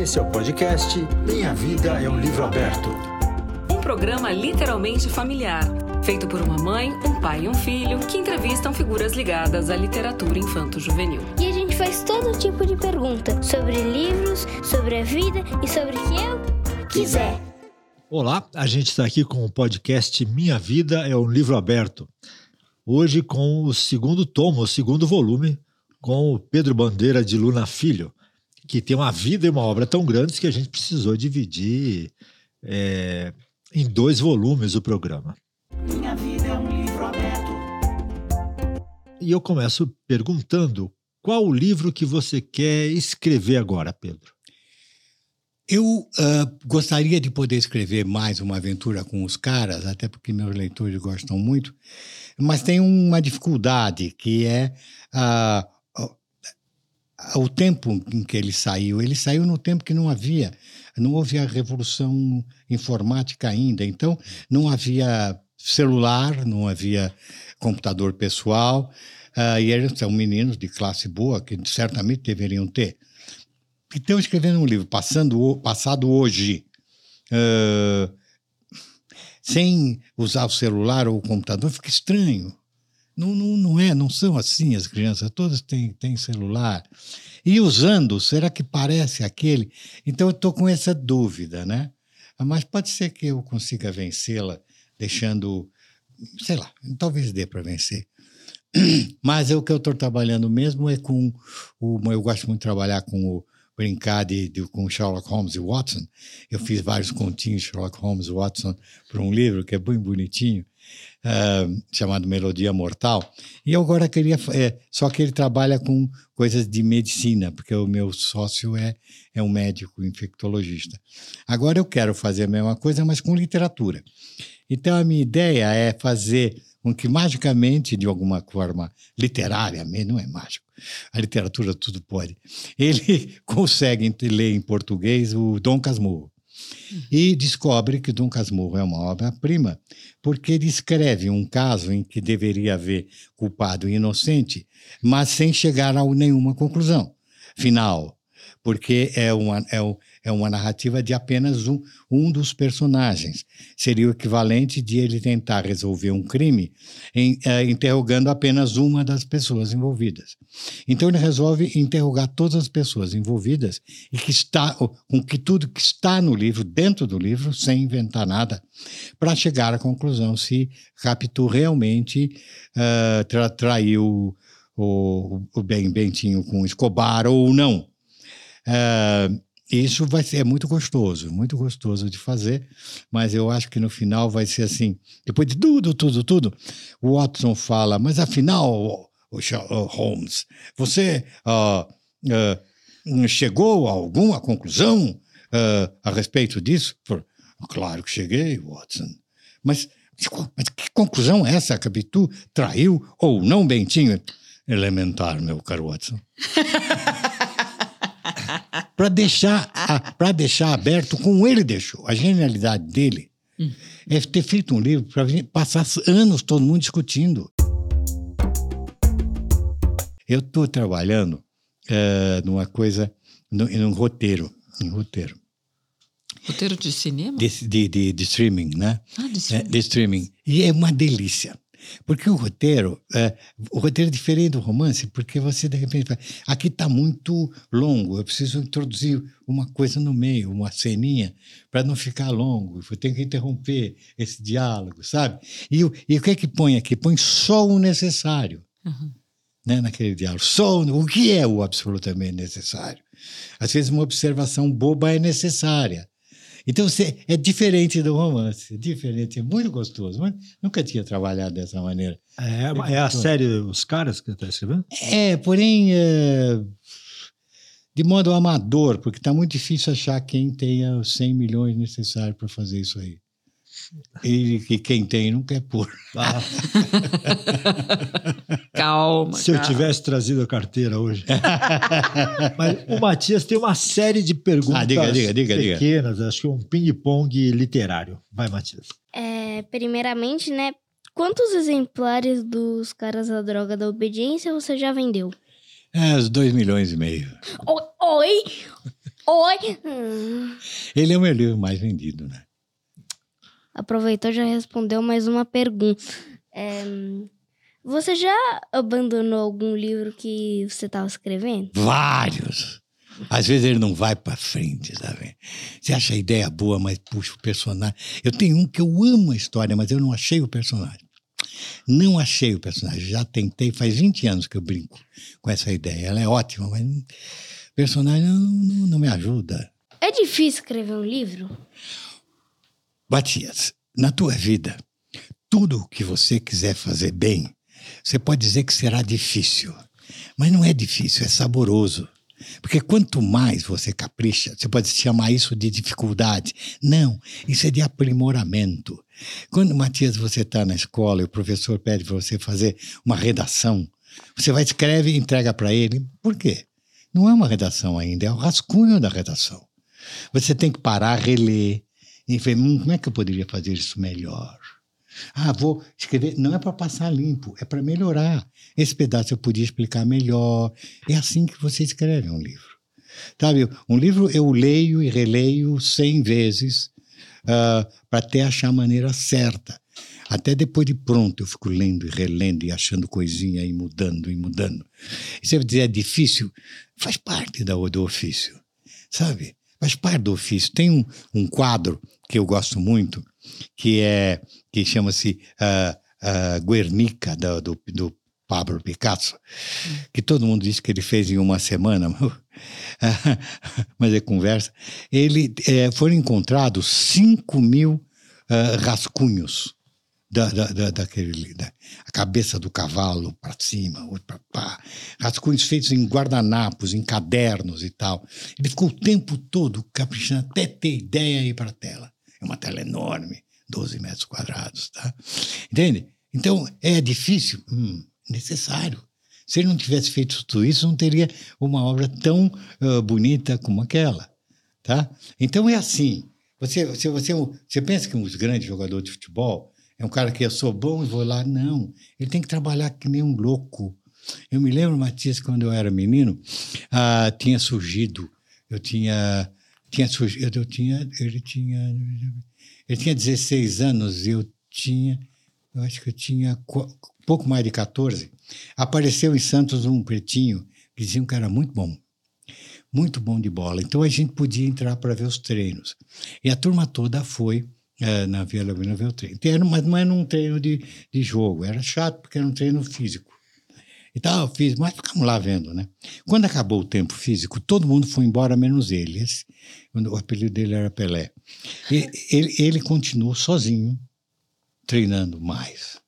Esse é o podcast Minha Vida é um Livro Aberto. Um programa literalmente familiar, feito por uma mãe, um pai e um filho que entrevistam figuras ligadas à literatura infanto-juvenil. E a gente faz todo tipo de pergunta sobre livros, sobre a vida e sobre o que eu quiser. Olá, a gente está aqui com o podcast Minha Vida é um Livro Aberto. Hoje com o segundo tomo, o segundo volume, com o Pedro Bandeira de Luna Filho, que tem uma vida e uma obra tão grandes que a gente precisou dividir é, em dois volumes o programa. Minha vida é um livro aberto. E eu começo perguntando qual o livro que você quer escrever agora, Pedro? Eu uh, gostaria de poder escrever mais uma aventura com os caras, até porque meus leitores gostam muito, mas tem uma dificuldade que é uh, o tempo em que ele saiu. Ele saiu no tempo que não havia, não houve a revolução informática ainda, então não havia celular, não havia computador pessoal, e eles são meninos de classe boa que certamente deveriam ter. Então, escrevendo um livro passando, passado hoje, uh, sem usar o celular ou o computador, fica estranho. Não, não, não é, não são assim as crianças, todas têm, têm celular. E usando, será que parece aquele? Então eu estou com essa dúvida, né? Mas pode ser que eu consiga vencê-la, deixando, sei lá, talvez dê para vencer. Mas é o que eu estou trabalhando mesmo é com o. Eu gosto muito de trabalhar com o brincar de, de, com Sherlock Holmes e Watson. Eu fiz vários continhos Sherlock Holmes e Watson para um livro que é bem bonitinho, uh, chamado Melodia Mortal. E eu agora queria. É, só que ele trabalha com coisas de medicina, porque o meu sócio é, é um médico infectologista. Agora eu quero fazer a mesma coisa, mas com literatura. Então a minha ideia é fazer com que magicamente, de alguma forma literária, não é mágico, a literatura tudo pode, ele consegue ler em português o Dom Casmurro. E descobre que Dom Casmurro é uma obra-prima, porque descreve um caso em que deveria haver culpado e inocente, mas sem chegar a nenhuma conclusão. Final, porque é uma, é, é uma narrativa de apenas um, um dos personagens. Seria o equivalente de ele tentar resolver um crime em, uh, interrogando apenas uma das pessoas envolvidas. Então ele resolve interrogar todas as pessoas envolvidas e que está com que tudo que está no livro, dentro do livro, sem inventar nada, para chegar à conclusão se Capitu realmente uh, tra traiu o, o Ben Bentinho com Escobar ou não. Uh, isso vai ser é muito gostoso, muito gostoso de fazer, mas eu acho que no final vai ser assim, depois de tudo, tudo, tudo, o Watson fala, mas afinal, Holmes, você uh, uh, chegou a alguma conclusão uh, a respeito disso? Claro que cheguei, Watson, mas, mas que conclusão é essa? Capitu traiu ou não Bentinho? Elementar, meu caro Watson. para deixar, deixar aberto como ele deixou. A genialidade dele hum. é ter feito um livro para passar anos todo mundo discutindo. Eu estou trabalhando uh, numa coisa, no, num roteiro, um roteiro. Roteiro de cinema? De, de, de, de streaming, né? Ah, de streaming. É, de streaming. E é uma delícia. Porque o roteiro, é, o roteiro é diferente do romance, porque você de repente fala, aqui está muito longo, eu preciso introduzir uma coisa no meio, uma ceninha, para não ficar longo, eu tenho que interromper esse diálogo, sabe? E, e o que é que põe aqui? Põe só o necessário. Uhum. Né, naquele diálogo. Só o, o que é o absolutamente necessário? Às vezes uma observação boba é necessária. Então você, é diferente do romance, diferente, é muito gostoso. Mas nunca tinha trabalhado dessa maneira. É, é a série Os Caras que está escrevendo? É, porém, é, de modo amador, porque está muito difícil achar quem tenha os 100 milhões necessários para fazer isso aí. E que quem tem não quer pôr. Ah. calma. Se calma. eu tivesse trazido a carteira hoje. Mas o Matias tem uma série de perguntas ah, diga, diga, diga, pequenas, acho que um ping-pong literário. Vai, Matias. É, primeiramente, né? Quantos exemplares dos caras da droga da obediência você já vendeu? É, uns dois milhões e meio. Oi? Oi! Hum. Ele é o meu livro mais vendido, né? Aproveitou e já respondeu mais uma pergunta. É, você já abandonou algum livro que você estava escrevendo? Vários. Às vezes ele não vai pra frente, sabe? Você acha a ideia boa, mas puxa o personagem. Eu tenho um que eu amo a história, mas eu não achei o personagem. Não achei o personagem. Já tentei, faz 20 anos que eu brinco com essa ideia. Ela é ótima, mas o personagem não, não, não me ajuda. É difícil escrever um livro? Matias, na tua vida, tudo o que você quiser fazer bem, você pode dizer que será difícil. Mas não é difícil, é saboroso. Porque quanto mais você capricha, você pode chamar isso de dificuldade. Não, isso é de aprimoramento. Quando, Matias, você está na escola e o professor pede para você fazer uma redação, você vai, escreve e entrega para ele. Por quê? Não é uma redação ainda, é o rascunho da redação. Você tem que parar, reler e ver hum, como é que eu poderia fazer isso melhor. Ah, vou escrever. Não é para passar limpo, é para melhorar. Esse pedaço eu podia explicar melhor. É assim que você escreve um livro. Sabe, um livro eu leio e releio cem vezes uh, para até achar a maneira certa. Até depois de pronto eu fico lendo e relendo e achando coisinha e mudando e mudando. E você vai dizer, é difícil? Faz parte da, do ofício, sabe? Faz parte do ofício. Tem um, um quadro que eu gosto muito, que é que chama-se uh, uh, Guernica, do, do, do, Pablo Picasso, que todo mundo diz que ele fez em uma semana, mas é conversa. Ele é, foram encontrados 5 mil uh, rascunhos da, da, da, daquele, da a cabeça do cavalo para cima, para pá, rascunhos feitos em guardanapos, em cadernos e tal. Ele ficou o tempo todo caprichando até ter ideia e ir para a tela. É uma tela enorme, 12 metros quadrados, tá? Entende? Então, é difícil? Hum, necessário. Se ele não tivesse feito tudo isso, não teria uma obra tão uh, bonita como aquela, tá? Então, é assim. Você, você, você, você pensa que um grande jogador de futebol é um cara que eu sou bom e vou lá. Não. Ele tem que trabalhar que nem um louco. Eu me lembro, Matias, quando eu era menino, uh, tinha surgido, eu tinha tinha surgido, eu tinha, ele tinha, ele tinha 16 anos, eu tinha, eu acho que eu tinha pouco mais de 14. Apareceu em Santos um pretinho que diziam que era muito bom, muito bom de bola. Então a gente podia entrar para ver os treinos. E a turma toda foi é, na Vila Lobina ver o treino. Era, mas não era um treino de, de jogo, era chato porque era um treino físico. E tal, fiz, mas ficamos lá vendo, né? Quando acabou o tempo físico, todo mundo foi embora, menos ele. O apelido dele era Pelé. E, ele, ele continuou sozinho, treinando mais.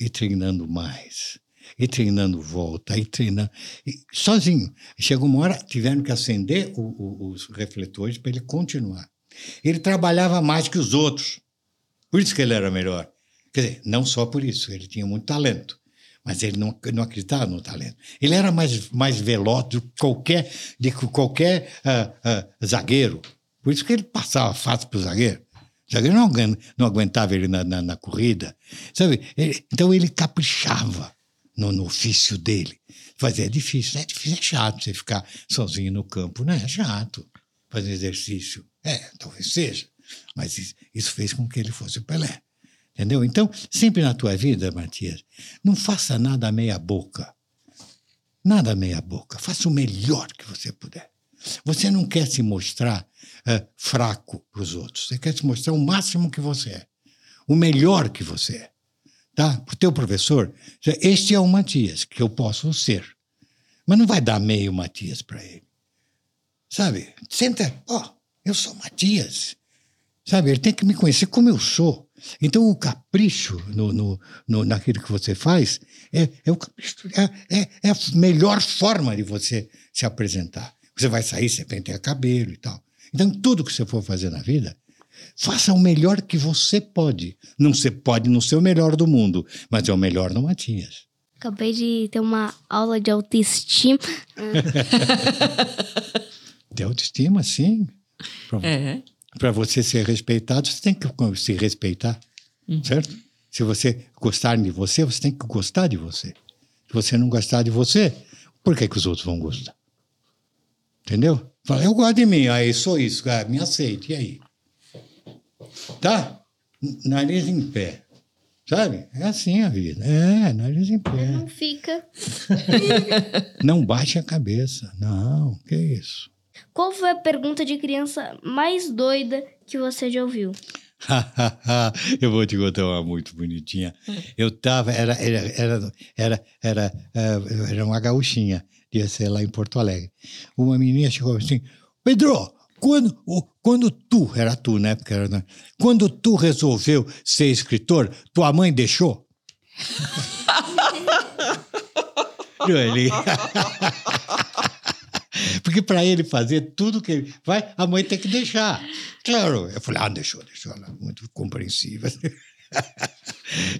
E treinando mais. E treinando volta, e treinando. E, sozinho. Chegou uma hora, tiveram que acender o, o, os refletores para ele continuar. Ele trabalhava mais que os outros. Por isso que ele era melhor. Quer dizer, não só por isso, ele tinha muito talento mas ele não, não acreditava no talento. Ele era mais, mais veloz do que qualquer, de qualquer uh, uh, zagueiro. Por isso que ele passava fácil para o zagueiro. O zagueiro não, não aguentava ele na, na, na corrida. Sabe? Ele, então ele caprichava no, no ofício dele. Fazer é difícil. É difícil, é chato você ficar sozinho no campo. Não é chato fazer exercício. É, talvez seja. Mas isso, fez com que ele fosse o Pelé. Entendeu? Então, sempre na tua vida, Matias, não faça nada meia boca. Nada meia boca. Faça o melhor que você puder. Você não quer se mostrar uh, fraco para os outros. Você quer se mostrar o máximo que você é. O melhor que você é. Tá? Para o teu professor, este é o Matias, que eu posso ser. Mas não vai dar meio Matias para ele. Sabe? Senta, ó, oh, eu sou Matias. Sabe? Ele tem que me conhecer como eu sou. Então, o capricho no, no, no, naquilo que você faz é, é, o capricho, é, é, é, a melhor forma de você se apresentar. Você vai sair, você penteia cabelo e tal. Então, tudo que você for fazer na vida, faça o melhor que você pode. Não você pode não ser o melhor do mundo, mas é o melhor no Matias. Acabei de ter uma aula de autoestima. de autoestima, sim. É. Para você ser respeitado, você tem que se respeitar, uhum. certo? Se você gostar de você, você tem que gostar de você. Se você não gostar de você, por que, que os outros vão gostar? Entendeu? Fala, eu gosto de mim, aí sou isso, cara, me aceite, e aí? Tá? Nariz em pé. Sabe? É assim a vida. É, nariz em pé. Não fica. Não baixe a cabeça. Não, que isso. Qual foi a pergunta de criança mais doida que você já ouviu? eu vou te contar uma muito bonitinha. Eu tava, era, era, era, era, era, eh, era uma gauchinha, devia ser lá em Porto Alegre. Uma menina chegou assim, Pedro, quando, o- quando tu, era tu, né? Porque era, né? quando tu resolveu ser escritor, tua mãe deixou? Não, ele... Porque para ele fazer tudo que ele vai, a mãe tem que deixar. Claro. Eu falei, ah, deixou, deixou. Ela muito compreensiva.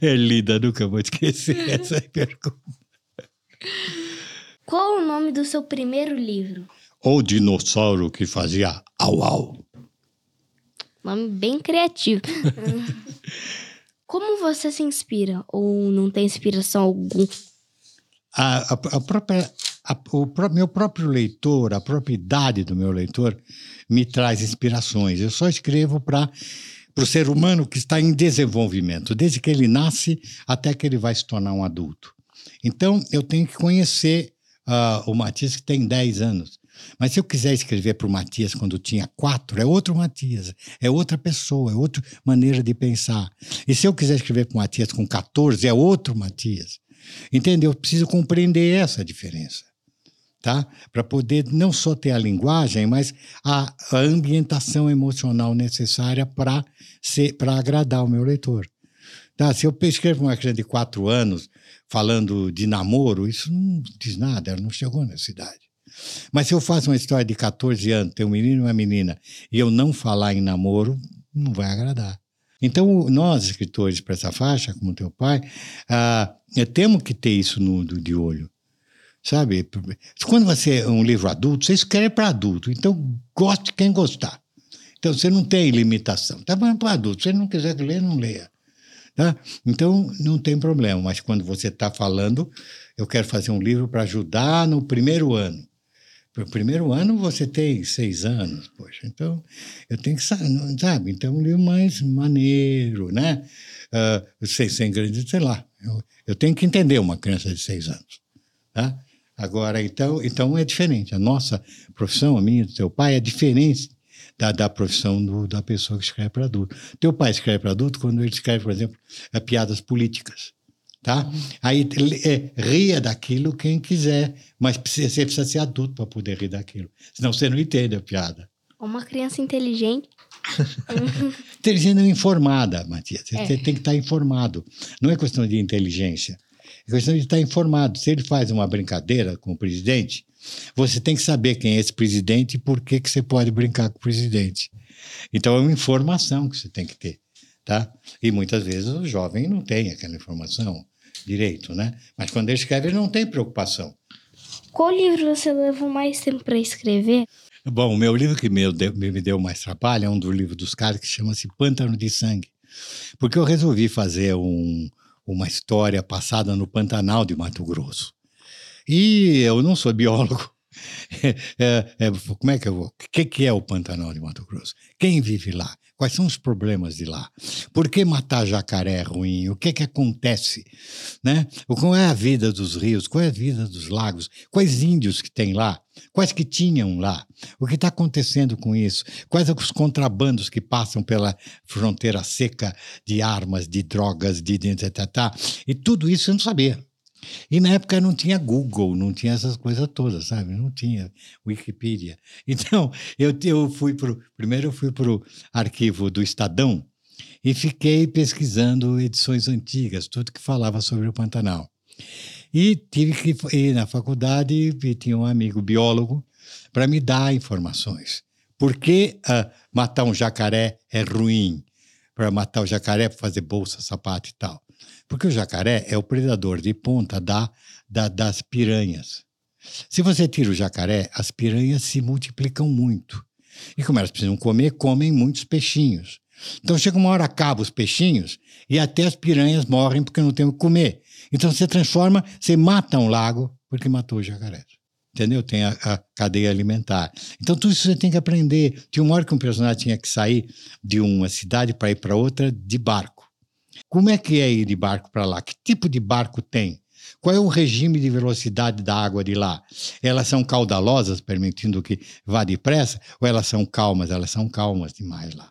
É linda, nunca vou esquecer essa pergunta. Qual o nome do seu primeiro livro? O dinossauro que fazia au au. Nome bem criativo. Como você se inspira? Ou não tem inspiração algum? A, a, a própria, a- o pró- meu próprio leitor, a própria idade do meu leitor, me traz inspirações. Eu só escrevo para o ser humano que está em desenvolvimento, desde que ele nasce até que ele vai se tornar um adulto. Então, eu tenho que conhecer ah, o Matias, que tem 10 anos. Mas se eu quiser escrever para o Matias quando tinha quatro, é outro Matias, é outra pessoa, é outra maneira de pensar. E se eu quiser escrever para o Matias com 14, é outro Matias. Entendeu? Eu preciso compreender essa diferença, tá? Para poder não só ter a linguagem, mas a, a ambientação emocional necessária para para agradar o meu leitor. Tá? Se eu escrevo uma criança de quatro anos falando de namoro, isso não diz nada, ela não chegou nessa idade. Mas se eu faço uma história de 14 anos, tem um menino e uma menina, e eu não falar em namoro, não vai agradar. Então, nós, escritores para essa faixa, como teu pai, ah, temos que ter isso no, de olho. Sabe? Quando você é um livro adulto, você escreve para adulto. Então, goste quem gostar. Então, você não tem limitação. Está falando para adulto. Se não quiser ler, não leia. Tá? Então, não tem problema. Mas quando você está falando, eu quero fazer um livro para ajudar no primeiro ano. No primeiro ano você tem seis anos, poxa. Então, eu tenho que sabe? Então, um livro mais maneiro, né? Ah, sem, sem grande, sei lá. Eu, eu tenho que entender uma criança de seis anos, tá? Agora, então, então é diferente. A nossa profissão, a minha, do teu pai, é diferente da, da profissão do- da pessoa que escreve para adulto. Teu pai escreve para adulto quando ele escreve, por exemplo, eh, piadas políticas. Tá? Aí é, ria daquilo quem quiser, mas precisa, você precisa ser adulto para poder rir daquilo. Senão você não entende a piada. Uma criança inteligente. Inteligente não informada, Matias. Você É. tem que estar informado. Não é questão de inteligência. É questão de estar informado. Se ele faz uma brincadeira com o presidente, você tem que saber quem é esse presidente e por que, que você pode brincar com o presidente. Então é uma informação que você tem que ter. Tá? E muitas vezes o jovem não tem aquela informação direito, né? Mas quando ele escreve, ele não tem preocupação. Qual livro você levou mais tempo para escrever? Bom, o meu livro que me deu, me deu mais trabalho é um dos livros dos caras que chama-se Pântano de Sangue. Porque eu resolvi fazer um- uma história passada no Pantanal de Mato Grosso. E eu não sou biólogo. É, é, como é que eu vou? O que, que é o Pantanal de Mato Grosso? Quem vive lá? Quais são os problemas de lá? Por que matar jacaré é ruim? O que, que acontece? Né? Qual é a vida dos rios? Qual é a vida dos lagos? Quais índios que tem lá? Quais que tinham lá? O que está acontecendo com isso? Quais os contrabandos que passam pela fronteira seca de armas, de drogas, de, de, de, de, de, E tudo isso eu não sabia. E na época não tinha Google, não tinha essas coisas todas, sabe? Não tinha Wikipedia. Então, eu, eu fui pro. Primeiro eu fui para o arquivo do Estadão e fiquei pesquisando edições antigas, tudo que falava sobre o Pantanal. E tive que ir na faculdade e tinha um amigo biólogo para me dar informações. Por que ah, matar um jacaré é ruim? Para matar o jacaré, para fazer bolsa, sapato e tal. Porque o jacaré é o predador de ponta da, da, das piranhas. Se você tira o jacaré, as piranhas se multiplicam muito. E como elas precisam comer, comem muitos peixinhos. Então chega uma hora, acaba os peixinhos e até as piranhas morrem porque não tem o que comer. Então você transforma, você mata um lago porque matou o jacaré. entendeu? Tem a, a, cadeia alimentar. Então, tudo isso você tem que aprender. Tinha uma hora que um personagem tinha que sair de uma cidade para ir para outra de barco. Como é que é ir de barco para lá? Que tipo de barco tem? Qual é o regime de velocidade da água de lá? Elas são caudalosas, permitindo que vá depressa, ou elas são calmas? Elas são calmas demais lá.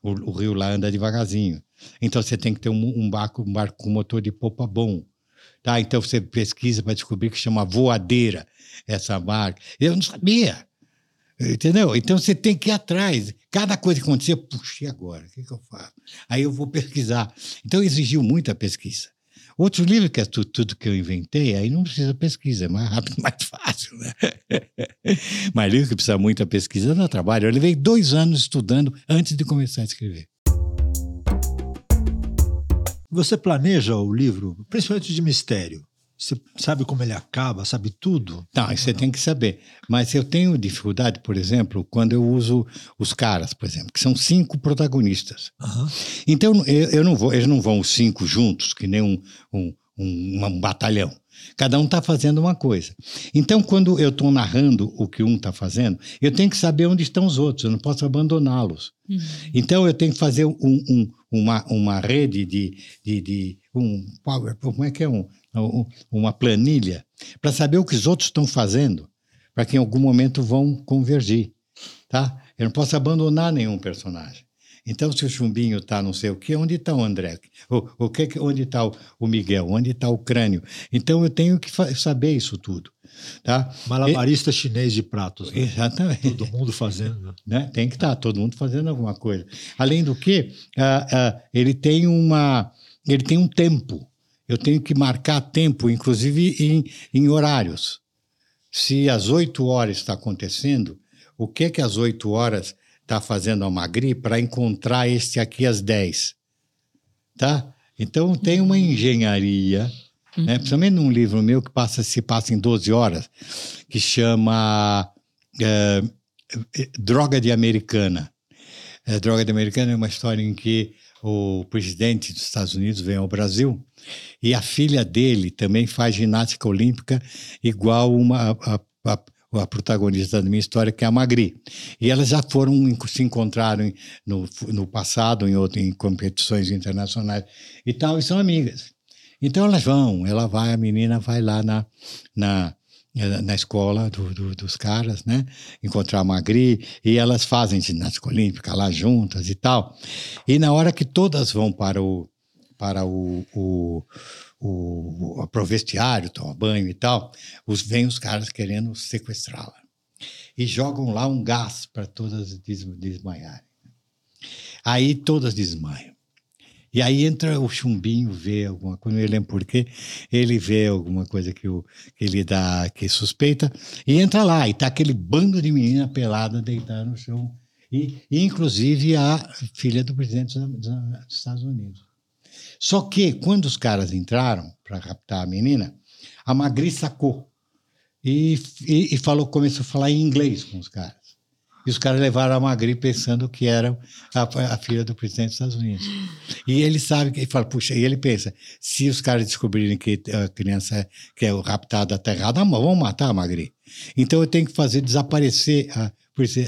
O, o rio lá anda devagarzinho. Então você tem que ter um, um, barco, um barco com motor de popa bom. Tá? Então você pesquisa para descobrir que chama voadeira essa marca. Eu não sabia. Entendeu? Então você tem que ir atrás. Cada coisa que acontecer, puxa, agora? O que, que eu faço? Aí eu vou pesquisar. Então exigiu muita pesquisa. Outro livro que é tudo, tudo, que eu inventei, aí não precisa pesquisa, é mais rápido, mais fácil, né? Mas livro que precisa muita pesquisa dá trabalho. Eu levei dois anos estudando antes de começar a escrever. Você planeja o livro, principalmente de mistério? Você sabe como ele acaba, sabe tudo? Não, você tem que saber. Mas eu tenho dificuldade, por exemplo, quando eu uso os caras, por exemplo, que são cinco protagonistas. Uhum. Então eu, eu, não vou, eles não vão os cinco juntos, que nem um, um, um, um batalhão. Cada um está fazendo uma coisa. Então, quando eu estou narrando o que um está fazendo, eu tenho que saber onde estão os outros, eu não posso abandoná-los. Uhum. Então, eu tenho que fazer um, um, uma, uma rede de, de, de um power, como é que é um, uma planilha para saber o que os outros estão fazendo, para que em algum momento vão convergir, tá? Eu não posso abandonar nenhum personagem. Então, se o Chumbinho está não sei o quê, onde está o André? O, o que, onde está o, o, Miguel? Onde está o crânio? Então, eu tenho que saber isso tudo. Tá? Malabarista e, chinês de pratos. Né? Exatamente. Todo mundo fazendo. Né? Tem que estar, tá, todo mundo fazendo alguma coisa. Além do que, uh, uh, ele tem uma... Ele tem um tempo eu tenho que marcar tempo, inclusive em, em horários. Se às 8 horas está acontecendo, o que é que às 8 horas está fazendo a Magri para encontrar este aqui às 10? Tá? Então tem uma engenharia, uhum. né? principalmente num livro meu que passa, se passa em 12 horas, que chama é, Droga de Americana. É, Droga de Americana é uma história em que o presidente dos Estados Unidos vem ao Brasil e a filha dele também faz ginástica olímpica igual uma a, a, a protagonista da minha história, que é a Magri. E elas já foram, se encontraram no, no passado, em, outro, em competições internacionais e tal, e são amigas. Então elas vão, ela vai, a menina vai lá na, na, na escola do, do, dos caras, né? Encontrar a Magri, e elas fazem ginástica olímpica lá juntas e tal. E na hora que todas vão para o, para o, o, o, o tomar banho e tal, os, vem os caras querendo sequestrá-la. E jogam lá um gás para todas desmaiarem. Aí todas desmaiam. E aí entra o chumbinho, vê alguma coisa, não lembro por quê, ele vê alguma coisa que, o, que ele dá, que suspeita, e entra lá, e tá aquele bando de menina pelada deitada no chão, e, e inclusive a filha do presidente dos Estados Unidos. Só que, quando os caras entraram para raptar a menina, a Magri sacou e, e, e, falou, começou a falar em inglês com os caras. E os caras levaram a Magri pensando que era a, a, filha do presidente dos Estados Unidos. E ele sabe ele fala, puxa, e ele pensa: se os caras descobrirem que a criança que é raptada está errada, vão matar a Magri. Então eu tenho que fazer desaparecer a,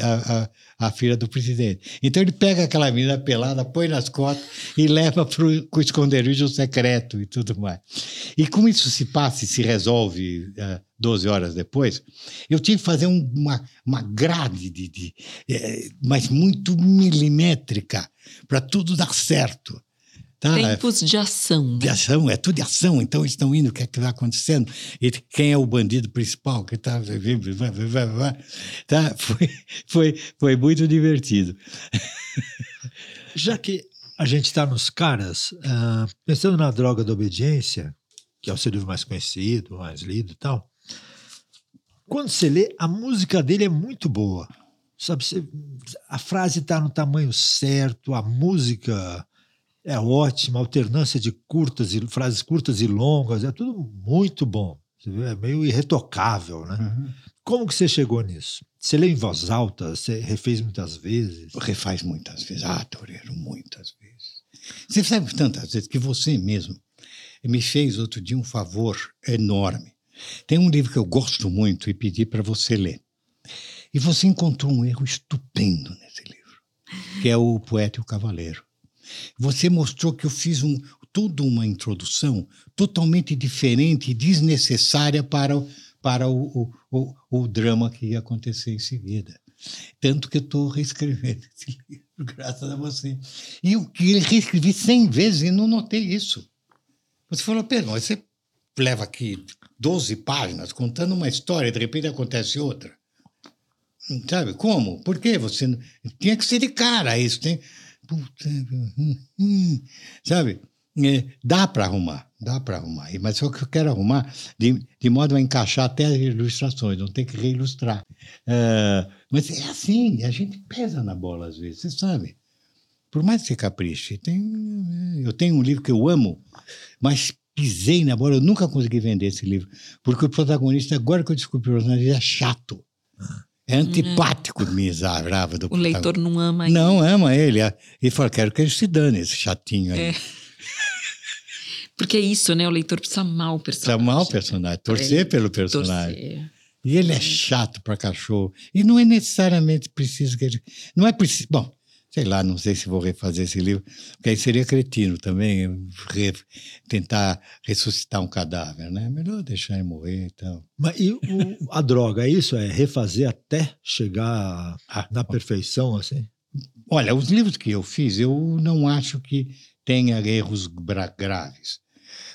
a, a, a, filha do presidente. Então ele pega aquela menina pelada, põe nas costas e leva para o esconderijo secreto e tudo mais. E como isso se passa e se resolve uh, 12 horas depois, eu tive que fazer um, uma, uma grade, de, de, é, mas muito milimétrica, para tudo dar certo. Tá? Tempos de ação. De ação, é tudo de ação. Então eles estão indo, o que é que está acontecendo? E quem é o bandido principal? Que tá, tá? Foi, foi, foi muito divertido. Já que a gente está nos caras, uh, pensando na droga da obediência, que é o seu livro mais conhecido, mais lido e tal, quando você lê, a música dele é muito boa. Sabe, você, a frase está no tamanho certo, a música é ótima, alternância de curtas e frases curtas e longas, é tudo muito bom. É meio irretocável, né? Uhum. Como que você chegou nisso? Você lê em voz alta? Você refez muitas vezes? Refaz muitas vezes. Ah, Toreiro, muitas vezes. Você sabe tantas vezes que você mesmo me fez outro dia um favor enorme. Tem um livro que eu gosto muito e pedi para você ler. E você encontrou um erro estupendo nesse livro, que é o Poeta e o Cavaleiro. Você mostrou que eu fiz um, toda uma introdução totalmente diferente e desnecessária para, o, para o, o, o, o drama que ia acontecer em seguida. Tanto que eu estou reescrevendo esse livro, graças a você. E eu que reescrevi cem vezes e não notei isso. Você falou, mas você leva aqui 12 páginas contando uma história e de repente acontece outra. Sabe como? Por quê? Você tinha que ser de cara isso. Tem... Puta... Sabe? É, dá para arrumar, dá para arrumar. Mas só que eu quero arrumar de, de modo a encaixar até as ilustrações, não tem que reilustrar. Uh, mas é assim, a gente pesa na bola às vezes, você sabe. Por mais que você capriche. Tem, eu tenho um livro que eu amo, mas pisei na bola, eu nunca consegui vender esse livro. Porque o protagonista, agora que eu descobri o personagem, é chato. É antipático, hum. miserável. Do o leitor não ama ele. Não ama ele. Ele fala, quero que ele se dane, esse chatinho aí. É. Porque é isso, né? O leitor precisa amar o personagem. Precisa amar o personagem, torcer pelo personagem. Torcer. E ele é chato para cachorro. E não é necessariamente preciso que ele. Não é preciso. Bom, sei lá, não sei se vou refazer esse livro, porque aí seria cretino também, re, tentar ressuscitar um cadáver, né? Melhor deixar ele morrer e tal. Mas e o, a droga, é isso? É refazer até chegar ah, na perfeição, assim? Olha, os livros que eu fiz, eu não acho que tenha erros graves.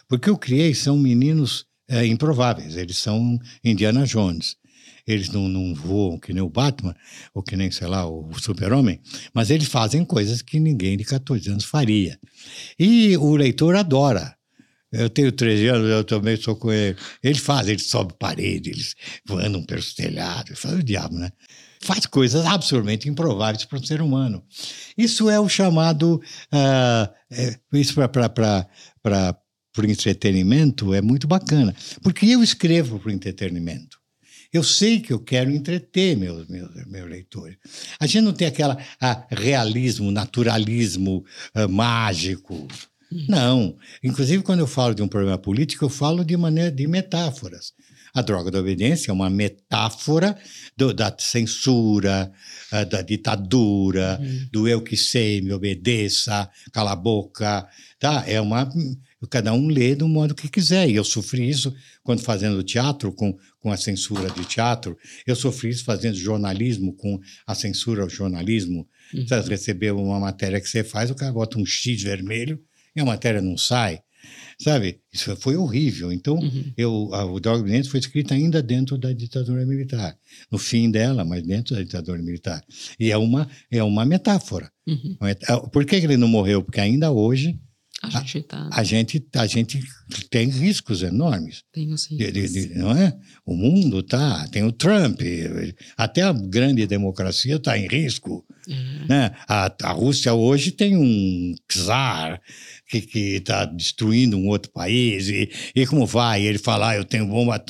Porque eu criei são meninos é, improváveis, eles são Indiana Jones. Eles não, não voam que nem o Batman, ou que nem, sei lá, o Super-Homem, mas eles fazem coisas que ninguém de 14 anos faria. E o leitor adora. Eu tenho 13 anos, eu também sou com ele. Ele faz, ele sobe parede, eles andam pelo telhado, faz o diabo, né? Faz coisas absolutamente improváveis para um ser humano. Isso é o chamado. Uh, é, isso para o entretenimento é muito bacana, porque eu escrevo para o entretenimento. Eu sei que eu quero entreter meus, meus, meus leitores. A gente não tem aquela ah, realismo, naturalismo ah, mágico. Não. Inclusive, quando eu falo de um problema político, eu falo de maneira de metáforas. A droga da obediência é uma metáfora do, da censura, uh, da ditadura, uhum. do eu que sei, me obedeça, cala a boca. Tá? É uma cada um lê do modo que quiser. E eu sofri isso quando fazendo teatro, com, com a censura de teatro. Eu sofri isso fazendo jornalismo, com a censura ao jornalismo. Uhum. Você recebeu uma matéria que você faz, o cara bota um X vermelho e a matéria não sai. Sabe? Isso foi horrível. Então, uhum. eu, a, o Droga Dentro foi escrita ainda dentro da ditadura militar. No fim dela, mas dentro da ditadura militar. E é uma, é uma metáfora. Uhum. Por que ele não morreu? Porque ainda hoje a gente, tá... a, gente, a gente tem riscos enormes. Tem os riscos. Não é? O mundo tá, tem o Trump, até a grande democracia está em risco. Uhum. Né? A, a Rússia hoje tem um czar que está destruindo um outro país. E, e como vai? Ele fala, ah, eu tenho bomba,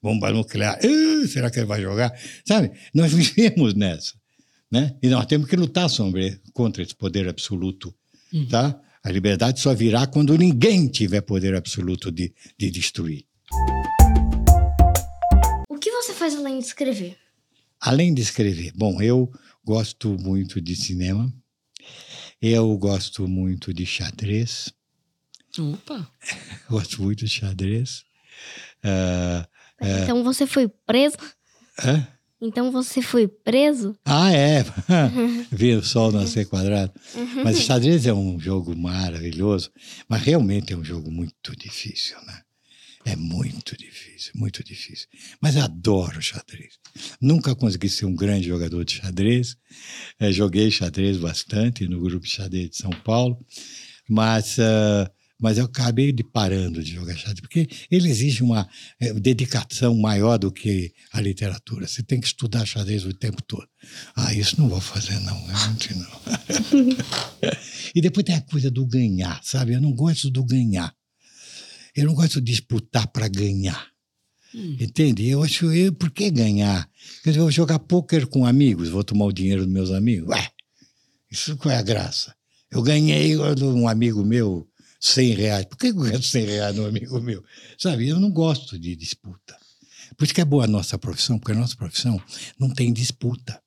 bomba nuclear. Uh, será que ele vai jogar? Sabe? Nós vivemos nessa. Né? E nós temos que lutar sobre, contra esse poder absoluto. Uhum. Tá? A liberdade só virá quando ninguém tiver poder absoluto de, de destruir. O que você faz além de escrever? Além de escrever, bom, eu gosto muito de cinema, eu gosto muito de xadrez. Opa! gosto muito de xadrez. Uh, então uh, você foi preso? Hã? Então você foi preso? Ah, é. Vi o sol nascer quadrado. Mas xadrez é um jogo maravilhoso, mas realmente é um jogo muito difícil, né? É muito difícil, muito difícil. Mas eu adoro xadrez. Nunca consegui ser um grande jogador de xadrez. É, joguei xadrez bastante no grupo de xadrez de São Paulo, mas uh, mas eu acabei de parando de jogar xadrez, porque ele exige uma é, dedicação maior do que a literatura. Você tem que estudar xadrez o tempo todo. Ah, isso não vou fazer, não. Realmente não. e depois tem a coisa do ganhar, sabe? Eu não gosto do ganhar. Eu não gosto de disputar para ganhar. Hum. Entende? Eu acho, eu, por que ganhar? Quer dizer, eu vou jogar pôquer com amigos, vou tomar o dinheiro dos meus amigos. Ué, isso qual é a graça? Eu ganhei um amigo meu 100 reais. Por que eu ganho 100 reais no amigo meu? Sabe, eu não gosto de disputa. Por isso que é boa a nossa profissão, porque a nossa profissão não tem disputa.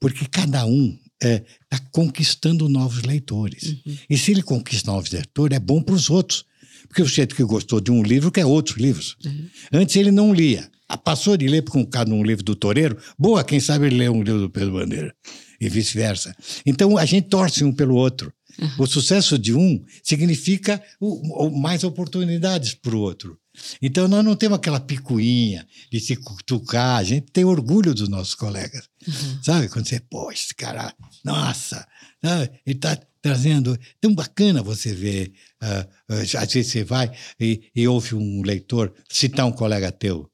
Porque cada um está conquistando novos leitores. Uhum. E se ele conquista novos leitores, é bom para os outros. Porque o sujeito que gostou de um livro quer outros livros. Antes ele não lia. Ah, Passou de ler por de um livro do Toreiro, boa, quem sabe ele lê um livro do Pedro Bandeira. E vice-versa. Então a gente torce um pelo outro. O sucesso de um significa o- o- mais oportunidades para o outro. Então nós não temos aquela picuinha de se cutucar, a gente tem orgulho dos nossos colegas. Sabe? Quando você, pô, esse cara, nossa, ah, ele está trazendo. Tão bacana você ver. ah, ah, às vezes você vai e, e ouve um leitor citar um colega teu,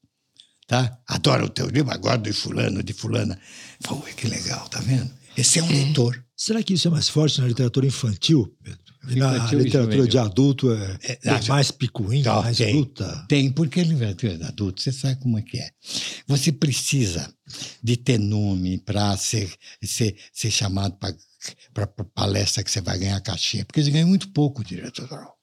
tá? Adora o teu livro, agora de fulano, de fulana. Pô, que legal, tá vendo? Esse é um leitor. Será que isso é mais forte na literatura infantil, Pedro? Na Infantil literatura de adulto é, É, é mais picuinha, Tá, mais tem. luta? Tem, porque literatura de adulto, você sabe como é que é. Você precisa de ter nome para ser, ser, ser chamado para palestra que você vai ganhar cachê, porque você ganha muito pouco diretoral.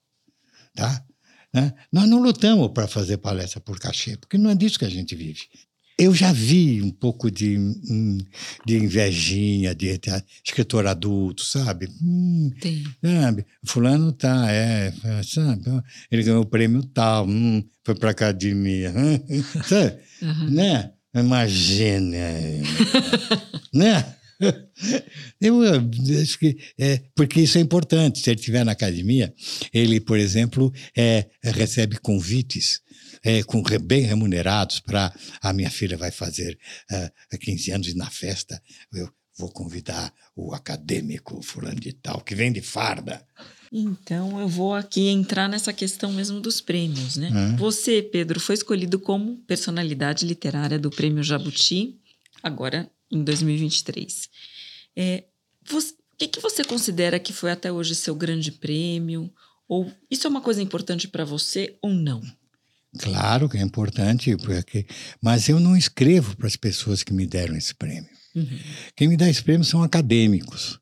Tá? Né? Nós não lutamos para fazer palestra por cachê, porque não é disso que a gente vive. Eu já vi um pouco de, hum, de invejinha de a- escritor adulto, sabe? Hum, Tem. Sabe? Fulano tá, é, sabe? Ele ganhou o prêmio tal, hum, foi pra academia, hum, sabe? Aham. Né? Imagina, né? Eu acho que é, porque isso é importante. Se ele estiver na academia, ele, por exemplo, é, recebe convites é, com, bem remunerados para a minha filha vai fazer ah, 15 anos e na festa eu vou convidar o acadêmico fulano de tal que vem de farda. Então eu vou aqui entrar nessa questão mesmo dos prêmios, né? Hum. Você, Pedro, foi escolhido como personalidade literária do Prêmio Jabuti, agora em 2023. É, você- o que, que você considera que foi até hoje seu grande prêmio? Ou isso é uma coisa importante para você ou não? Claro que é importante, porque, mas eu não escrevo para as pessoas que me deram esse prêmio. Uhum. Quem me dá esse prêmio são acadêmicos.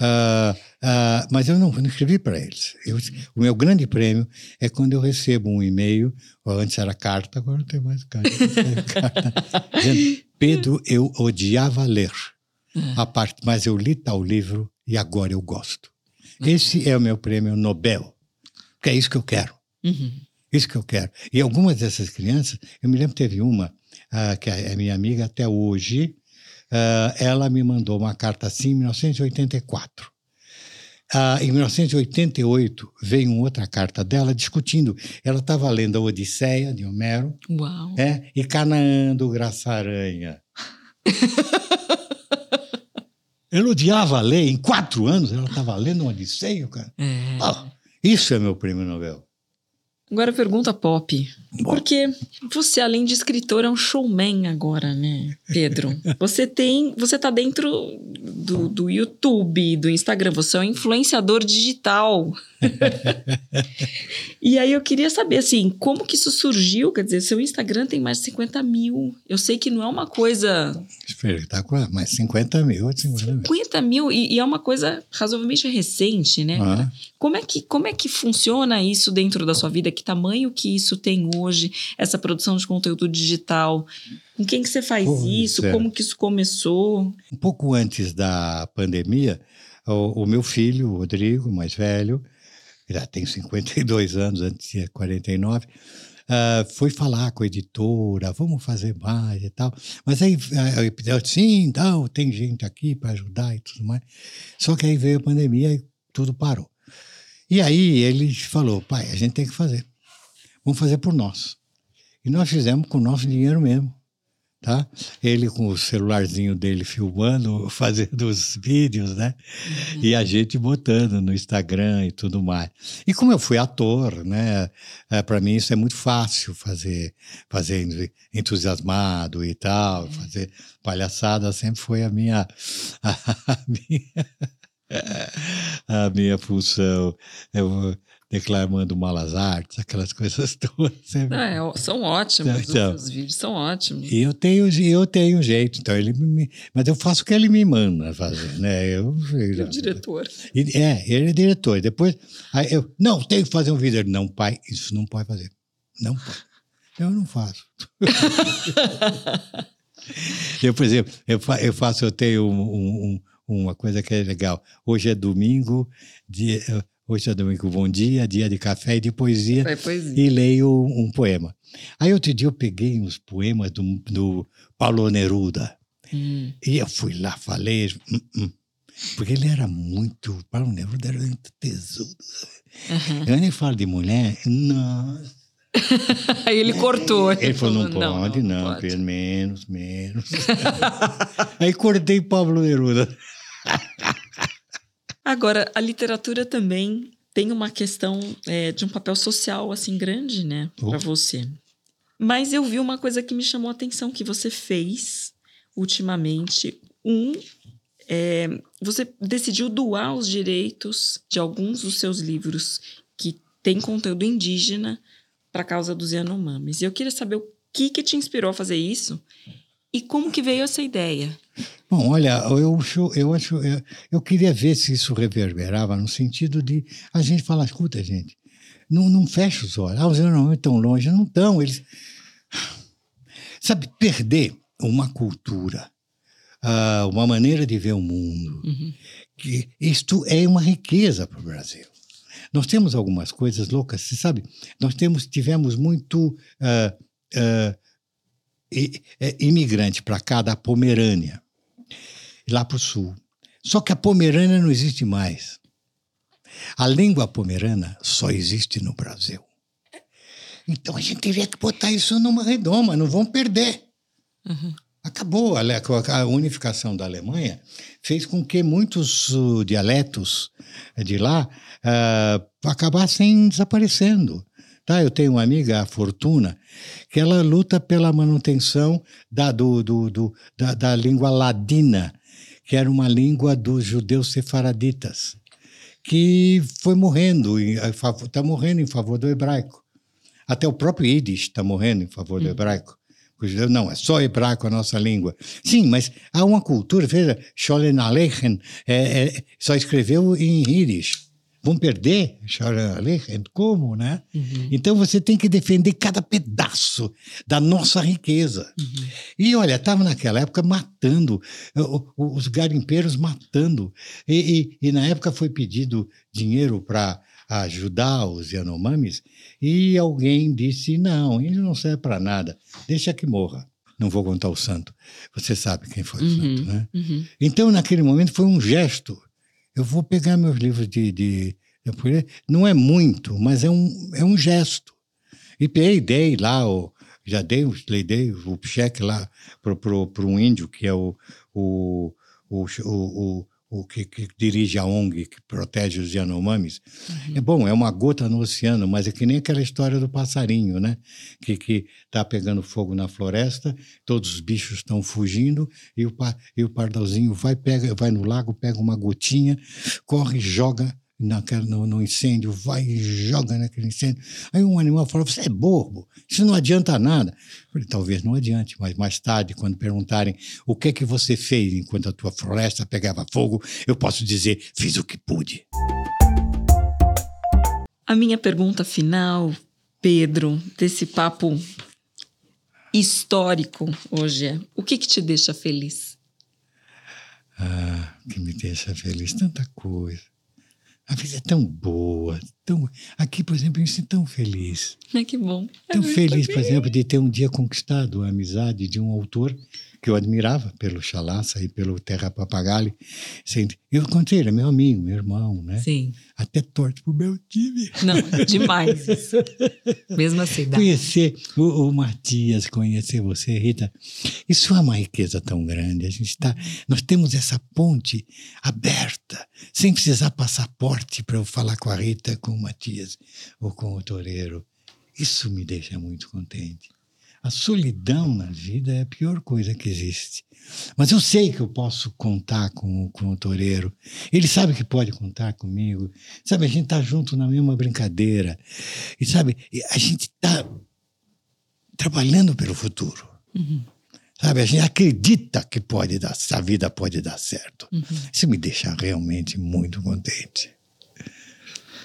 Ah, ah, mas eu não, não escrevi para eles. Eu- o meu grande prêmio é quando eu recebo um e-mail, ou antes era carta, agora não tem mais carta. carta dizendo, Pedro, eu odiava ler, a parte, mas eu li tal livro e agora eu gosto. Esse é o meu prêmio Nobel, que é isso que eu quero. Uhum. Isso que eu quero. E algumas dessas crianças, eu me lembro que teve uma, ah, que é minha amiga até hoje, ah, ela me mandou uma carta assim em 1984. Ah, em 1988, veio uma outra carta dela discutindo. Ela estava lendo a Odisseia de Homero Uau! é, e Canaã do Graça-Aranha. Ela odiava ler, em quatro anos ela estava lendo uma Odisseia, cara. É. Ah, isso é meu prêmio Nobel. Agora pergunta pop. Bom. Porque você, além de escritor, é um showman agora, né, Pedro? Você tem. Você tá dentro do, do YouTube, do Instagram, você é um influenciador digital. E aí eu queria saber, assim, como que isso surgiu? Quer dizer, seu Instagram tem mais de 50 mil. Eu sei que não é uma coisa. Espetacular, mas 50 mil, 50 mil. 50 mil, e, e é uma coisa razoavelmente recente, né? Ah. Como é, que, como é que funciona isso dentro da sua vida? Que tamanho que isso tem hoje, essa produção de conteúdo digital? Com quem que você faz isso? é. Como que isso começou? Um pouco antes da pandemia, o, o meu filho, o Rodrigo, mais velho, já tem 52 anos, antes tinha 49, ah, foi falar com a editora, vamos fazer mais e tal. Mas aí, ah, eu pedi, sim, não, tem gente aqui para ajudar e tudo mais. Só que aí veio a pandemia e tudo parou. E aí ele falou, pai, a gente tem que fazer. Vamos fazer por nós. E nós fizemos com o nosso dinheiro mesmo tá? Ele com o celularzinho dele filmando, fazendo os vídeos, né? E a gente botando no Instagram e tudo mais. E como eu fui ator, né? Para mim isso é muito fácil fazer, fazer entusiasmado e tal, fazer palhaçada sempre foi a minha, a minha, a minha função. Eu, declamando malas artes, aquelas coisas todas. É, são ótimos, Então. os vídeos são ótimos. E eu tenho, eu tenho jeito, então ele me, mas eu faço o que ele me manda fazer, né? Eu, O diretor. É, ele é diretor. Depois, aí eu, não, tenho que fazer um vídeo. Ele, não, pai, isso não pode fazer. Não pode. Eu não faço. eu, por exemplo, eu, eu faço, eu tenho um- um- um- uma coisa que é legal. Hoje é domingo, dia, hoje é domingo, bom dia, dia de café e de poesia É poesia. e leio um poema. Aí outro dia eu peguei uns poemas do, do Paulo Neruda. Hum. E eu fui lá, falei, hum, hum. porque ele era muito, Paulo Neruda era muito tesudo. Aham. Eu nem falo de mulher, nossa. Aí ele cortou. Ele falou, não pode, não, pode. Pedro, menos, menos. Aí cortei Pablo Neruda. Agora, a literatura também tem uma questão é, de um papel social assim grande, né, Oh. para você. Mas eu vi uma coisa que me chamou a atenção que você fez ultimamente. Um, é, você decidiu doar os direitos de alguns dos seus livros que têm conteúdo indígena para a causa dos Yanomamis. E eu queria saber o que que te inspirou a fazer isso e como que veio essa ideia. Bom, olha, eu eu acho, eu, eu queria ver se isso reverberava no sentido de a gente falar, escuta, gente, não, não fecha os olhos. Ah, os não estão longe, não estão. Eles, sabe, perder uma cultura, ah, uma maneira de ver o mundo, que isto é uma riqueza para o Brasil. Nós temos algumas coisas loucas, você sabe? Nós temos, tivemos muito i- é, imigrante para cá da Pomerânia, lá para o sul. Só que a Pomerânia não existe mais. A língua pomerana só existe no Brasil. Então a gente teria que botar isso numa redoma, não vão perder. Acabou. A, unificação da Alemanha fez com que muitos uh, dialetos de lá ah, acabassem desaparecendo. Tá? Eu tenho uma amiga, a Fortuna, que ela luta pela manutenção da, do, do, do- da, da língua ladina, que era uma língua dos judeus sefaraditas, que foi morrendo, está morrendo em favor do hebraico. Até o próprio Yiddish está morrendo em favor do hebraico. Os judeus, Não, é só hebraico a nossa língua. Sim, mas há uma cultura, veja, Scholen Aleichem é, é, só escreveu em Yiddish. Vão perder Scholen Aleichem? Como, né? Então você tem que defender cada pedaço da nossa riqueza. E olha, estava naquela época matando, o- o- os garimpeiros matando. E, e- e na época foi pedido dinheiro para ajudar os Yanomamis e alguém disse: não, ele não serve para nada, deixa que morra. Não vou contar o santo. Você sabe quem foi o Uhum, santo, né? uhum. Então, naquele momento, foi um gesto. Eu vou pegar meus livros de. de, de- não é muito, mas é um, é um gesto. E peguei, dei lá, já dei, dei o cheque lá para um índio, que é o, o, o, o, o, que, que dirige a ONG, que protege os Yanomamis. É bom, é uma gota no oceano, mas é que nem aquela história do passarinho, né? Que que tá pegando fogo na floresta, todos os bichos estão fugindo e o, e o pardalzinho vai pega, vai no lago, pega uma gotinha, corre, joga naquela, no, no incêndio, vai e joga naquele incêndio. Aí um animal fala: "Você é bobo, isso não adianta nada". Eu falei, talvez não adiante, mas mais tarde, quando perguntarem o que é que você fez enquanto a tua floresta pegava fogo, eu posso dizer: fiz o que pude. A minha pergunta final, Pedro, desse papo histórico hoje é: o que, que te deixa feliz? Ah, que me deixa feliz, tanta coisa. A vida é tão boa, tão... Aqui, por exemplo, eu me sinto tão feliz. Ai, que bom. Tão feliz, por exemplo, de ter um dia conquistado a amizade de um autor que eu admirava pelo Chalaça e pelo Terra Papagali. Assim, Eu encontrei ele, meu amigo, meu irmão, né? Sim. Até torto pro meu time. Não, demais isso. Mesmo assim, dá. Conhecer o, o Matias, conhecer você, Rita, isso é uma riqueza tão grande. A gente tá, nós temos essa ponte aberta, sem precisar passaporte para eu falar com a Rita, com o Matias ou com o Toreiro. Isso me deixa muito contente. A solidão na vida é a pior coisa que existe. Mas eu sei que eu posso contar com, com o toureiro. Ele sabe que pode contar comigo. Sabe, a gente tá junto na mesma brincadeira. E sabe, a gente tá trabalhando pelo futuro. Uhum. Sabe, a gente acredita que pode dar, a vida pode dar certo. Uhum. Isso me deixa realmente muito contente.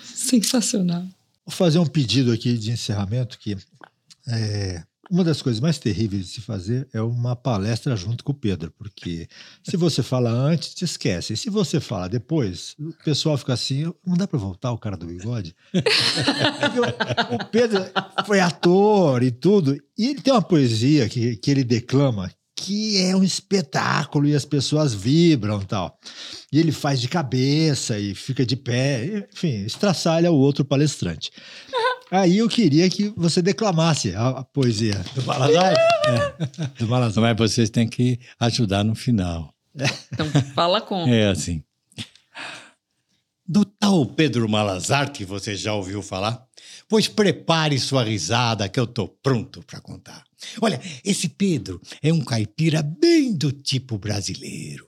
Sensacional. Vou fazer um pedido aqui de encerramento que é, uma das coisas mais terríveis de se fazer é uma palestra junto com o Pedro, porque se você fala antes, te esquece. E se você fala depois, o pessoal fica assim, não dá para voltar o cara do bigode? o Pedro foi ator e tudo, e ele tem uma poesia que, que ele declama que é um espetáculo e as pessoas vibram tal. E ele faz de cabeça e fica de pé, enfim, estraçalha o outro palestrante. Aí eu queria que você declamasse a, a poesia. Do Balazar? É, do Balazar. Mas vocês têm que ajudar no final. Então, fala com. É assim. Do tal Pedro Malazar, que você já ouviu falar? Pois prepare sua risada que eu tô pronto para contar. Olha, esse Pedro é um caipira bem do tipo brasileiro.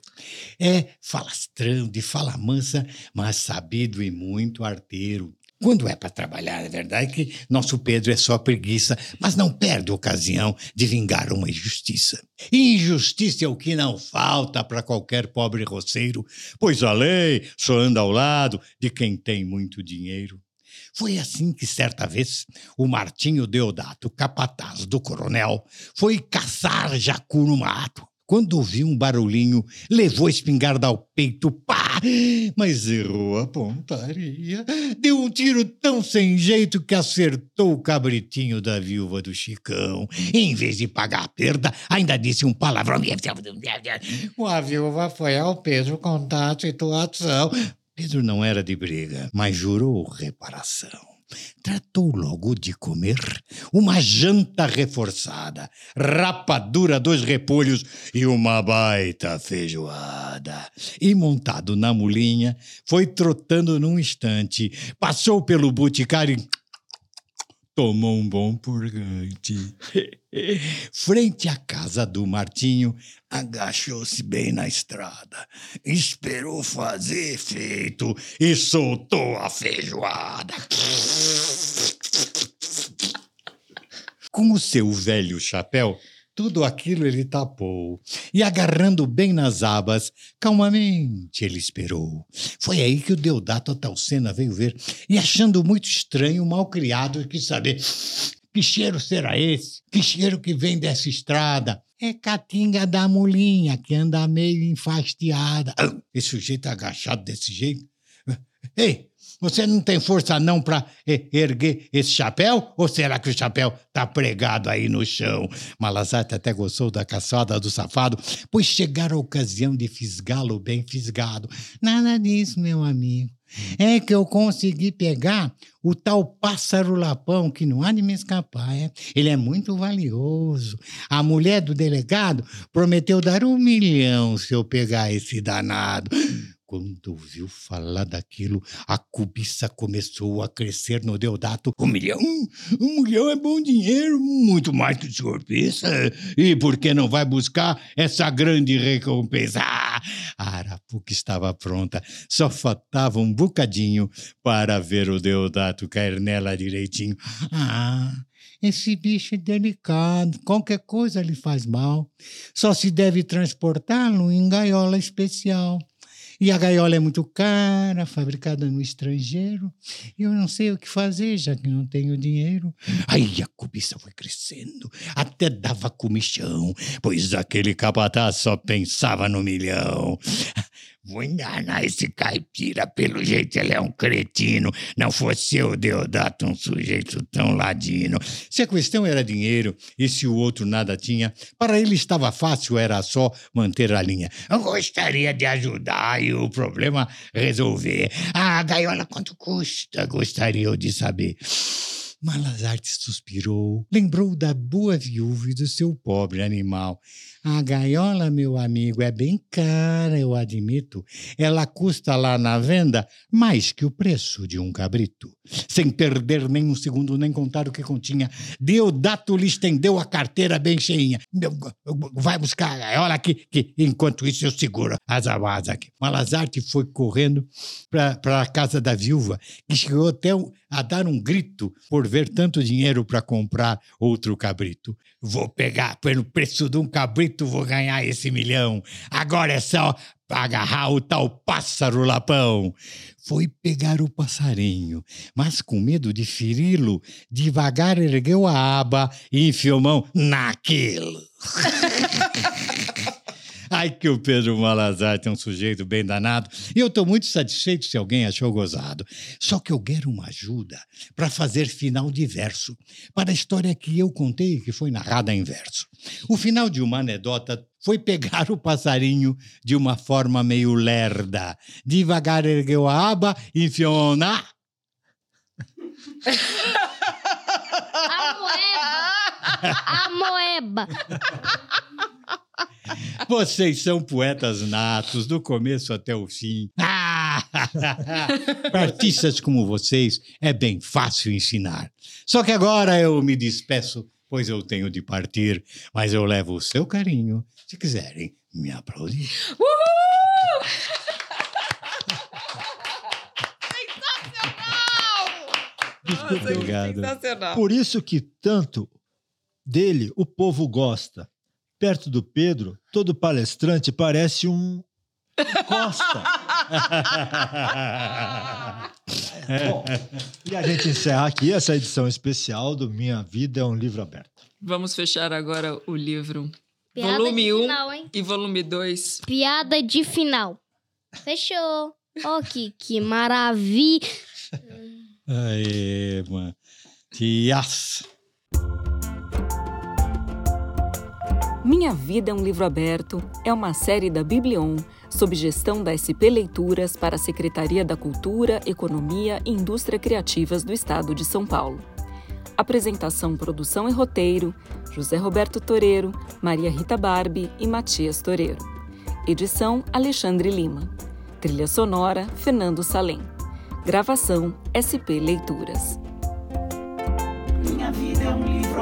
É falastrão, de fala mansa, mas sabido e muito arteiro. Quando é para trabalhar, é verdade que nosso Pedro é só preguiça, mas não perde ocasião de vingar uma injustiça. Injustiça é o que não falta para qualquer pobre roceiro, pois a lei só anda ao lado de quem tem muito dinheiro. Foi assim que, certa vez, o Martinho Deodato, capataz do coronel, foi caçar jacu no mato. Quando ouviu um barulhinho, levou a espingarda ao peito, pá! Mas errou a pontaria. Deu um tiro tão sem jeito que acertou o cabritinho da viúva do Chicão. Em vez de pagar a perda, ainda disse um palavrão. A viúva foi ao Pedro contar a situação. Pedro não era de briga, mas jurou reparação. Tratou logo de comer uma janta reforçada, rapadura, dois repolhos e uma baita feijoada. E montado na mulinha, foi trotando num instante, passou pelo boticário tomou um bom purgante. Frente à casa do Martinho, agachou-se bem na estrada, esperou fazer efeito e soltou a feijoada. Com o seu velho chapéu, tudo aquilo ele tapou e, agarrando bem nas abas, calmamente ele esperou. Foi aí que o Deodato Talcena veio ver e, achando muito estranho, o mal-criado quis saber que cheiro será esse? Que cheiro que vem dessa estrada? É catinga da mulinha que anda meio enfastiada. Ah, esse sujeito agachado desse jeito. Ei, você não tem força não para erguer esse chapéu? Ou será que o chapéu tá pregado aí no chão? Malazarte até gostou da caçada do safado, pois chegara a ocasião de fisgá-lo bem fisgado. Nada disso, meu amigo. É que eu consegui pegar o tal pássaro lapão, que não há de me escapar. É? Ele é muito valioso. A mulher do delegado prometeu dar um milhão se eu pegar esse danado. Quando ouviu falar daquilo, a cobiça começou a crescer no Deodato. Um milhão? Um milhão é bom dinheiro, muito mais que o senhor pensa. E por que não vai buscar essa grande recompensa? Ah, a Arapuca estava pronta, só faltava um bocadinho para ver o Deodato cair nela direitinho. Ah, esse bicho é delicado, qualquer coisa lhe faz mal. Só se deve transportá-lo em gaiola especial. E a gaiola é muito cara, fabricada no estrangeiro. Eu não sei o que fazer, já que não tenho dinheiro. Aí a cobiça foi crescendo, até dava comichão, pois aquele capataz só pensava no milhão. Vou enganar esse caipira, pelo jeito ele é um cretino. Não fosse eu, Deodato, um sujeito tão ladino. Se a questão era dinheiro e se o outro nada tinha, para ele estava fácil, era só manter a linha. Eu gostaria de ajudar e o problema resolver. Ah, gaiola, quanto custa? Gostaria eu de saber. Malazarte suspirou, lembrou da boa viúva e do seu pobre animal. A gaiola, meu amigo, é bem cara, eu admito. Ela custa lá na venda mais que o preço de um cabrito. Sem perder nem um segundo, nem contar o que continha, Deodato lhe estendeu a carteira bem cheinha. Vai buscar a gaiola aqui, que enquanto isso eu seguro as abas aqui. Malazarte foi correndo para a casa da viúva, que chegou até o- a dar um grito por ver tanto dinheiro para comprar outro cabrito. Vou pegar pelo preço de um cabrito, vou ganhar esse milhão. Agora é só agarrar o tal pássaro lapão. Foi pegar o passarinho, mas com medo de feri-lo, devagar ergueu a aba e enfiou mão naquilo. Ai, que o Pedro Malazarte é um sujeito bem danado. E eu estou muito satisfeito se alguém achou gozado. Só que eu quero uma ajuda para fazer final de verso, para a história que eu contei e que foi narrada em verso. O final de uma anedota foi pegar o passarinho de uma forma meio lerda. Devagar ergueu a aba e enfiou na... A moeba! A moeba! Vocês são poetas natos, do começo até o fim. Para artistas como vocês, é bem fácil ensinar. Só que agora eu me despeço, pois eu tenho de partir, mas eu levo o seu carinho, se quiserem me aplaudir. Nossa, que Obrigado. sensacional. Por isso que tanto dele o povo gosta. Perto do Pedro, todo palestrante parece um Costa. Bom, e a gente encerra aqui essa edição especial do Minha Vida é um Livro Aberto. Vamos fechar agora o livro Piada Volume de um. final, hein? e volume 2. Piada de final. Fechou. Ó, que, que maravilha. Aê, mano. Tias. Minha Vida é um Livro Aberto é uma série da Biblion, sob gestão da SP Leituras para a Secretaria da Cultura, Economia e Indústria Criativas do Estado de São Paulo. Apresentação, produção e roteiro: José Roberto Toreiro, Maria Rita Barbi e Matias Toreiro. Edição: Alexandre Lima. Trilha sonora: Fernando Salem. Gravação: SP Leituras. Minha vida é um livro